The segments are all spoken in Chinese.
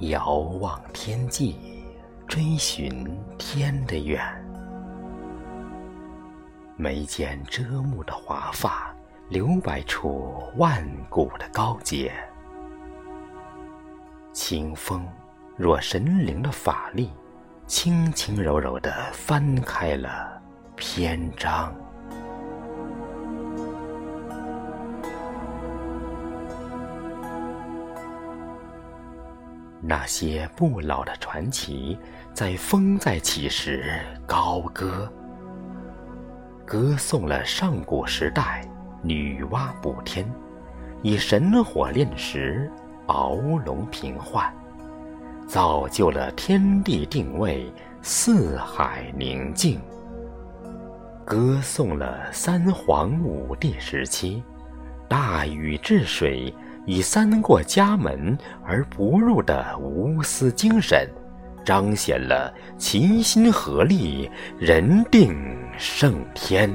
遥望天际，追寻天的远。眉间遮目的华发，留白出万古的高洁。清风若神灵的法力，轻轻柔柔地翻开了篇章。那些不老的传奇，在风再起时高歌，歌颂了上古时代女娲补天，以神火炼石，鳌龙平幻，造就了天地定位，四海宁静。歌颂了三皇五帝时期，大禹治水。以三过家门而不入的无私精神，彰显了齐心合力、人定胜天。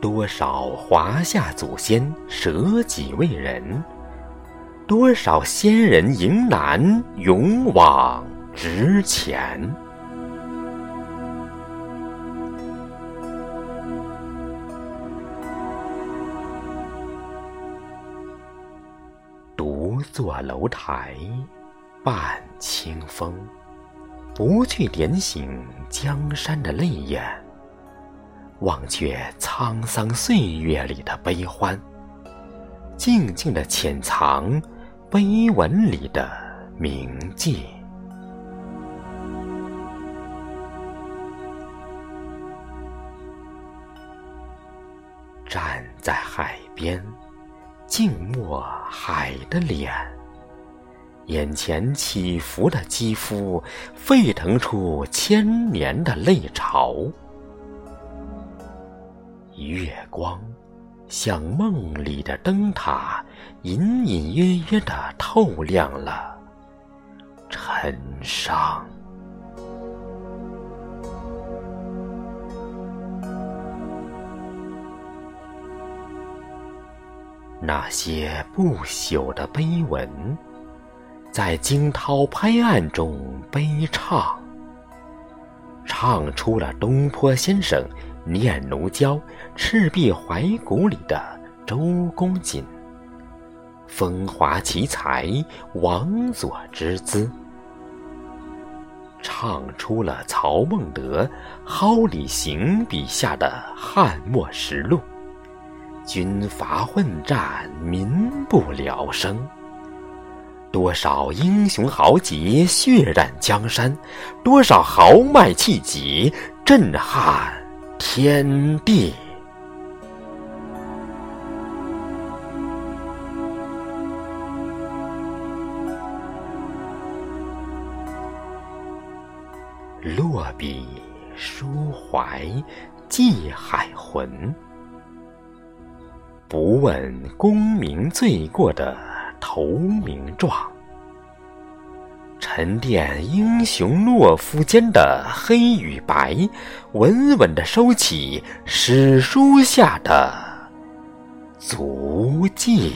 多少华夏祖先舍己为人，多少先人迎难勇往直前。坐楼台，伴清风，不去点醒江山的泪眼，忘却沧桑岁月里的悲欢，静静的潜藏碑文里的铭记。站在海边。静默海的脸，眼前起伏的肌肤，沸腾出千年的泪潮。月光像梦里的灯塔，隐隐约约的透亮了尘商。那些不朽的碑文，在惊涛拍岸中悲唱，唱出了东坡先生念奴娇·赤壁怀古里的周公瑾，风华奇才王佐之姿，唱出了曹孟德《蒿里行》笔下的汉末实录。军阀混战，民不聊生。多少英雄豪杰血染江山，多少豪迈气节震撼天地。落笔抒怀，寄海魂。不问功名罪过的投名状，沉淀英雄懦夫间的黑与白，稳稳地收起史书下的足迹。